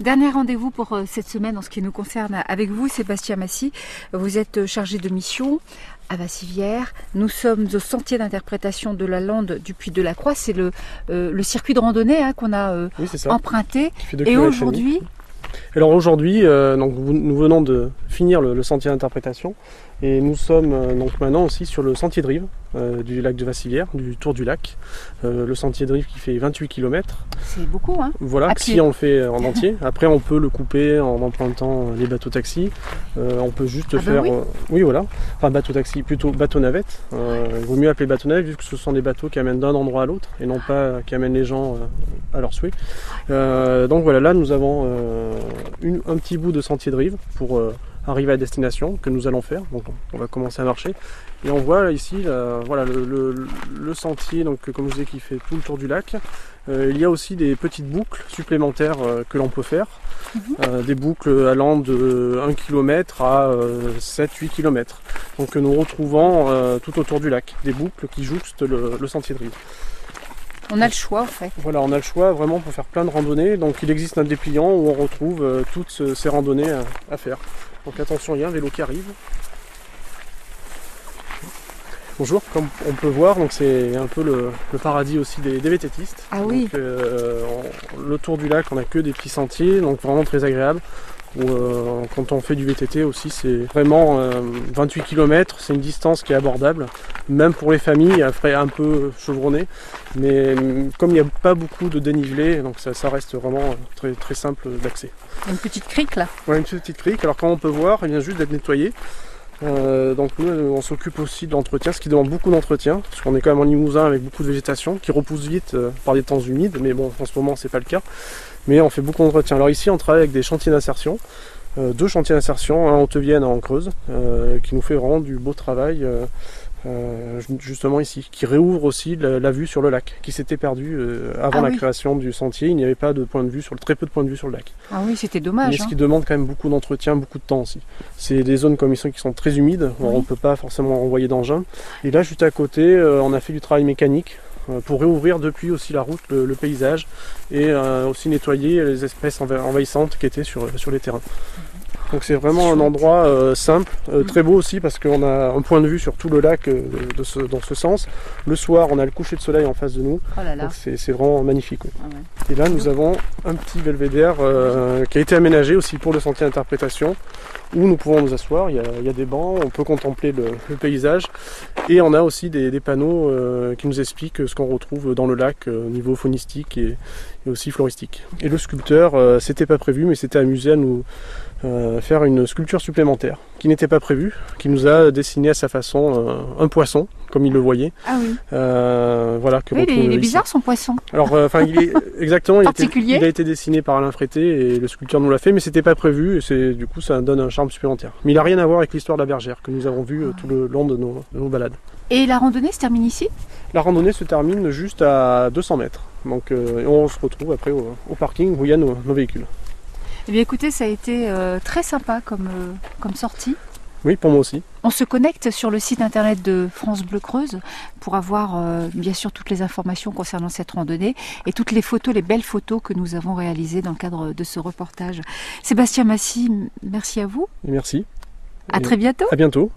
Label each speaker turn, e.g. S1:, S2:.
S1: Dernier rendez-vous pour euh, cette semaine en ce qui nous concerne avec vous, Sébastien Massy. Vous êtes euh, chargé de mission à Vassivière. Nous sommes au sentier d'interprétation de la lande du Puy de la Croix. C'est le, euh, le circuit de randonnée hein, qu'on a euh,
S2: Oui,
S1: emprunté. Et aujourd'hui,
S2: Alors aujourd'hui, euh, nous venons de finir le, le sentier d'interprétation et nous sommes euh, donc maintenant aussi sur le sentier de rive euh, du lac de Vassivière, du tour du lac. Euh, le sentier de rive qui fait 28 km.
S1: c'est beaucoup. Hein
S2: Voilà, si on le fait en entier. Après, on peut le couper en empruntant les bateaux taxis. On peut juste
S1: Ah bah
S2: faire.
S1: oui.
S2: oui, voilà. Enfin, bateau taxi, plutôt bateau navette. Il vaut mieux appeler bateau navette vu que ce sont des bateaux qui amènent d'un endroit à l'autre et non pas qui amènent les gens à leur souhait. Donc voilà, là nous avons une- un petit bout de sentier de rive pour arriver à destination que nous allons faire. Donc on va commencer à marcher. Et on voit ici la- voilà, le, le- le sentier donc, comme je disais, qui fait tout le tour du lac. Euh, il y a aussi des petites boucles supplémentaires euh, que l'on peut faire. Euh, des boucles allant de 1 km à 7-8 km. Donc que nous retrouvons tout autour du lac. Des boucles qui jouxtent le, le sentier de rive.
S1: On a le choix en fait.
S2: Voilà, on a le choix vraiment pour faire plein de randonnées. Donc il existe un dépliant où on retrouve euh, toutes ce- ces randonnées à, à faire. Donc attention, il y a un vélo qui arrive. Bonjour, comme on peut voir, donc c'est un peu le, le paradis aussi des, des vététistes.
S1: Ah oui.
S2: Donc, euh, on- le tour du lac, on a que des petits sentiers, donc vraiment très agréable. Où, euh, quand on fait du VTT aussi, c'est vraiment euh, 28 km, c'est une distance qui est abordable, même pour les familles, après un peu chevronné. Mais hum, comme il n'y a pas beaucoup de dénivelé, donc ça, ça reste vraiment très, très simple d'accès.
S1: Une petite crique là.
S2: A une petite crique, alors quand on peut voir, elle vient juste d'être nettoyée. Euh, donc nous, on s'occupe aussi de l'entretien, ce qui demande beaucoup d'entretien, parce qu'on est quand même en Limousin avec beaucoup de végétation, qui repousse vite euh, par des temps humides, mais bon, en ce moment, c'est pas le cas. Mais on fait beaucoup d'entretien. Alors ici, on travaille avec des chantiers d'insertion, euh, deux chantiers d'insertion, un en Haute-Vienne, un en Creuse, qui nous fait vraiment du beau travail, euh, justement ici, qui réouvre aussi la, la vue sur le lac, qui s'était perdu euh, avant
S1: Ah
S2: la
S1: oui.
S2: création du sentier. Il n'y avait pas de point de vue sur le, très peu de points de vue sur le lac.
S1: Ah oui, c'était
S2: Mais
S1: dommage.
S2: ce
S1: hein.
S2: qui demande quand même beaucoup d'entretien, beaucoup de temps aussi. C'est des zones comme ici qui sont très humides,
S1: Oui.
S2: on ne peut pas forcément envoyer d'engin. Et là, juste à côté, euh, on a fait du travail mécanique pour réouvrir depuis aussi la route, le, le paysage, et aussi nettoyer les espèces enva- envahissantes qui étaient sur, sur les terrains. Donc c'est vraiment un endroit euh, simple, euh, très beau aussi parce qu'on a un point de vue sur tout le lac euh, de ce- dans ce sens. Le soir, on a le coucher de soleil en face de nous,
S1: Oh là là.
S2: donc c'est vraiment magnifique.
S1: Ah ouais.
S2: Et là, nous avons un petit belvédère qui a été aménagé aussi pour le sentier d'interprétation, où nous pouvons nous asseoir. Il y a, il y a des bancs, on peut contempler le, le paysage. Et on a aussi des, des panneaux qui nous expliquent ce qu'on retrouve dans le lac au niveau faunistique et, et aussi floristique. Et le sculpteur, c'était pas prévu, mais s'était amusé à nous faire une sculpture supplémentaire, qui n'était pas prévue, qui nous a dessiné à sa façon euh, un poisson, comme il le voyait.
S1: Ah oui.
S2: Euh, voilà, que
S1: Oui, il est, il bizarre son poisson.
S2: Alors, euh, enfin, il est exactement, il, a été-
S1: Particulier.
S2: il a été dessiné par Alain Frété et le sculpteur nous l'a fait, mais c'était pas prévu et c'est du coup ça donne un charme supplémentaire. Mais il a rien à voir avec l'histoire de la bergère que nous avons vue euh, tout le long de nos, de nos balades.
S1: Et la randonnée se termine ici?
S2: La randonnée se termine juste à 200 mètres, donc euh, on se retrouve après au, au parking où il y a nos, nos véhicules.
S1: Eh bien écoutez, ça a été euh, très sympa comme, euh, comme sortie.
S2: Oui, pour moi aussi.
S1: On se connecte sur le site internet de France Bleu Creuse pour avoir euh, bien sûr toutes les informations concernant cette randonnée et toutes les photos, les belles photos que nous avons réalisées dans le cadre de ce reportage. Sébastien Massy, merci à vous.
S2: Merci.
S1: À
S2: Et
S1: très bientôt.
S2: À bientôt.